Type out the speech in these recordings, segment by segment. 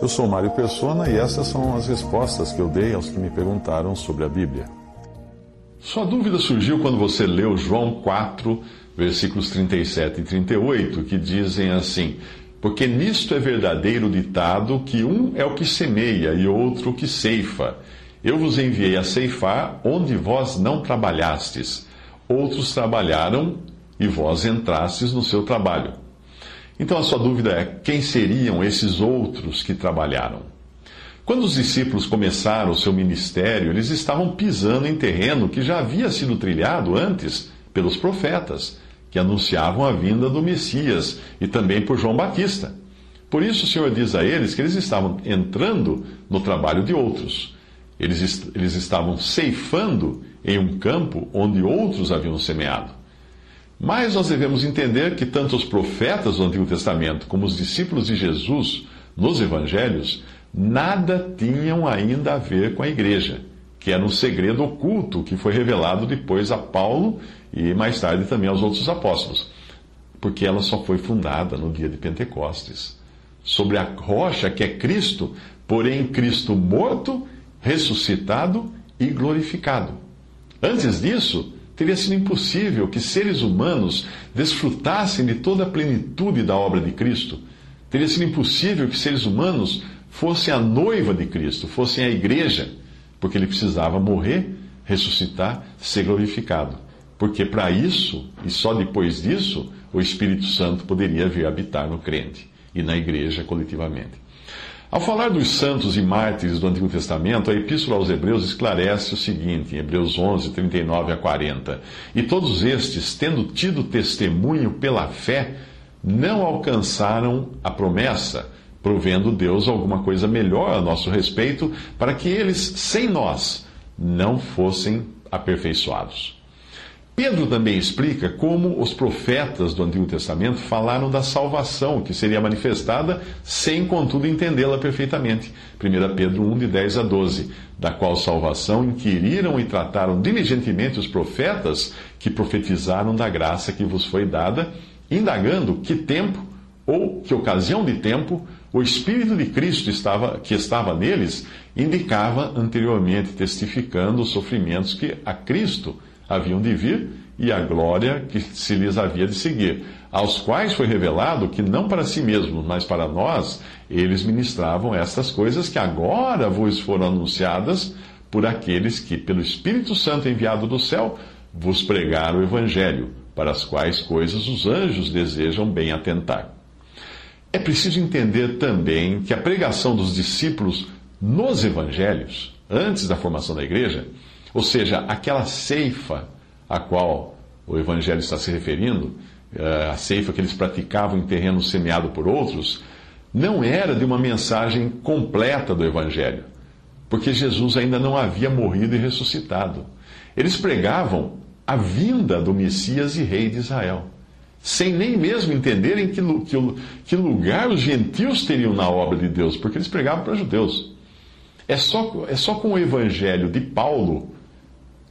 Eu sou Mário Persona e essas são as respostas que eu dei aos que me perguntaram sobre a Bíblia. Sua dúvida surgiu quando você leu João 4, versículos 37 e 38, que dizem assim: Porque nisto é verdadeiro ditado que um é o que semeia e outro o que ceifa. Eu vos enviei a ceifar onde vós não trabalhastes. Outros trabalharam e vós entrastes no seu trabalho. Então a sua dúvida é: quem seriam esses outros que trabalharam? Quando os discípulos começaram o seu ministério, eles estavam pisando em terreno que já havia sido trilhado antes pelos profetas, que anunciavam a vinda do Messias, e também por João Batista. Por isso o Senhor diz a eles que eles estavam entrando no trabalho de outros. Eles, eles estavam ceifando em um campo onde outros haviam semeado. Mas nós devemos entender que tanto os profetas do Antigo Testamento como os discípulos de Jesus nos evangelhos nada tinham ainda a ver com a igreja, que era um segredo oculto que foi revelado depois a Paulo e mais tarde também aos outros apóstolos, porque ela só foi fundada no dia de Pentecostes, sobre a rocha que é Cristo, porém Cristo morto, ressuscitado e glorificado. Antes disso, teria sido impossível que seres humanos desfrutassem de toda a plenitude da obra de Cristo. Teria sido impossível que seres humanos fossem a noiva de Cristo, fossem a igreja, porque ele precisava morrer, ressuscitar, ser glorificado. Porque para isso, e só depois disso, o Espírito Santo poderia vir habitar no crente e na igreja coletivamente. Ao falar dos santos e mártires do Antigo Testamento, a Epístola aos Hebreus esclarece o seguinte, em Hebreus 11, 39 a 40. E todos estes, tendo tido testemunho pela fé, não alcançaram a promessa, provendo Deus alguma coisa melhor a nosso respeito, para que eles, sem nós, não fossem aperfeiçoados. Pedro também explica como os profetas do Antigo Testamento falaram da salvação que seria manifestada sem, contudo, entendê-la perfeitamente. 1 Pedro 1, de 10 a 12, da qual salvação inquiriram e trataram diligentemente os profetas que profetizaram da graça que vos foi dada, indagando que tempo ou que ocasião de tempo o Espírito de Cristo estava, que estava neles indicava anteriormente, testificando os sofrimentos que a Cristo haviam de vir e a glória que se lhes havia de seguir, aos quais foi revelado que não para si mesmos, mas para nós, eles ministravam estas coisas que agora vos foram anunciadas por aqueles que, pelo Espírito Santo enviado do céu, vos pregaram o Evangelho, para as quais coisas os anjos desejam bem atentar. É preciso entender também que a pregação dos discípulos nos Evangelhos, antes da formação da igreja, ou seja, aquela ceifa a qual o Evangelho está se referindo, eh, a ceifa que eles praticavam em terreno semeado por outros, não era de uma mensagem completa do Evangelho, porque Jesus ainda não havia morrido e ressuscitado. Eles pregavam a vinda do Messias e Rei de Israel, sem nem mesmo entenderem que, que, que lugar os gentios teriam na obra de Deus, porque eles pregavam para judeus. É só, é só com o Evangelho de Paulo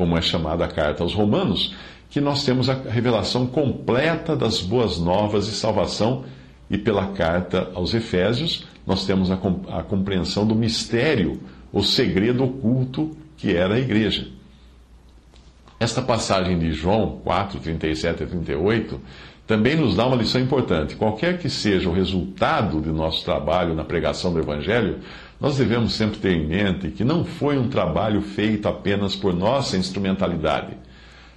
como é chamada a carta aos Romanos, que nós temos a revelação completa das boas novas de salvação, e pela carta aos Efésios, nós temos a, compreensão do mistério, o segredo oculto que era a igreja. Esta passagem de João 4, 37 a 38 também nos dá uma lição importante. Qualquer que seja o resultado de nosso trabalho na pregação do Evangelho, nós devemos sempre ter em mente que não foi um trabalho feito apenas por nossa instrumentalidade.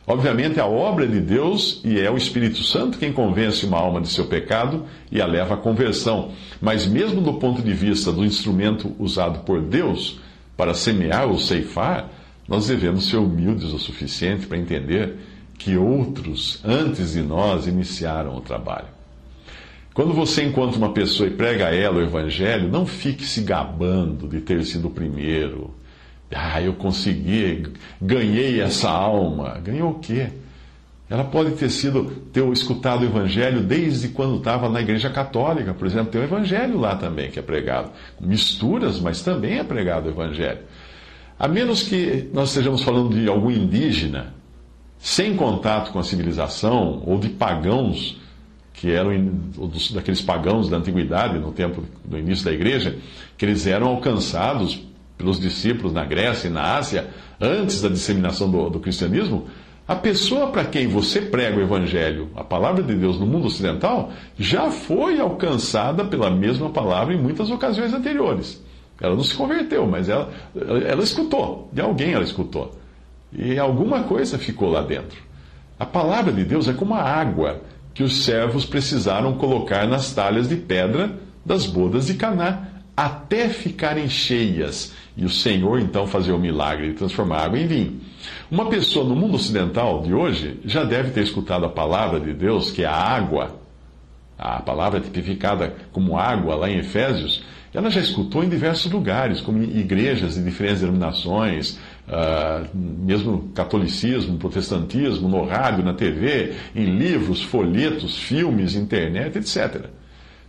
Obviamente, a obra de Deus e é o Espírito Santo quem convence uma alma de seu pecado e a leva à conversão. Mas, mesmo do ponto de vista do instrumento usado por Deus para semear ou ceifar, nós devemos ser humildes o suficiente para entender que outros, antes de nós, iniciaram o trabalho. Quando você encontra uma pessoa e prega a ela o evangelho, não fique se gabando de ter sido o primeiro. Ah, eu consegui, ganhei essa alma. Ganhou o quê? Ela pode ter sido, ter escutado o Evangelho desde quando estava na Igreja Católica, por exemplo, tem o Evangelho lá também que é pregado. Misturas, mas também é pregado o Evangelho. A menos que nós estejamos falando de algum indígena, sem contato com a civilização, ou de pagãos, que eram daqueles pagãos da antiguidade, no tempo do início da igreja, que eles eram alcançados pelos discípulos na Grécia e na Ásia, antes da disseminação do, do cristianismo, a pessoa para quem você prega o Evangelho, a palavra de Deus no mundo ocidental, já foi alcançada pela mesma palavra em muitas ocasiões anteriores. Ela não se converteu, mas ela, ela escutou, de alguém ela escutou. E alguma coisa ficou lá dentro. A palavra de Deus é como a água que os servos precisaram colocar nas talhas de pedra das bodas de Caná, até ficarem cheias, e o Senhor então fazer o milagre de transformar água em vinho. Uma pessoa no mundo ocidental de hoje já deve ter escutado a palavra de Deus, que é a água, a palavra tipificada como água lá em Efésios, ela já escutou em diversos lugares, como igrejas de diferentes denominações, uh, mesmo catolicismo, protestantismo, no rádio, na TV, em livros, folhetos, filmes, internet, etc.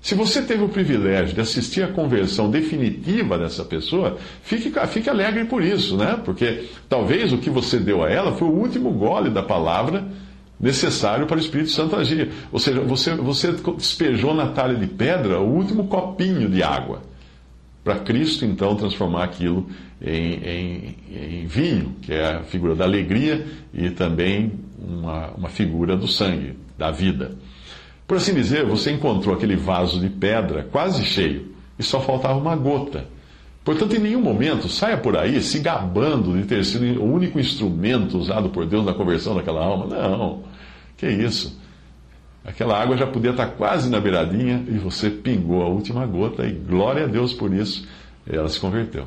Se você teve o privilégio de assistir à conversão definitiva dessa pessoa, fique, fique alegre por isso, né? Porque talvez o que você deu a ela foi o último gole da palavra necessário para o Espírito Santo agir. Ou seja, você, você despejou na talha de pedra o último copinho de água. Para Cristo, então, transformar aquilo em, em, em, vinho, que é a figura da alegria e também uma, uma figura do sangue, da vida. Por assim dizer, você encontrou aquele vaso de pedra quase cheio e só faltava uma gota. Portanto, em nenhum momento saia por aí se gabando de ter sido o único instrumento usado por Deus na conversão daquela alma. Não, que isso. Aquela água já podia estar quase na beiradinha e você pingou a última gota e glória a Deus por isso, ela se converteu.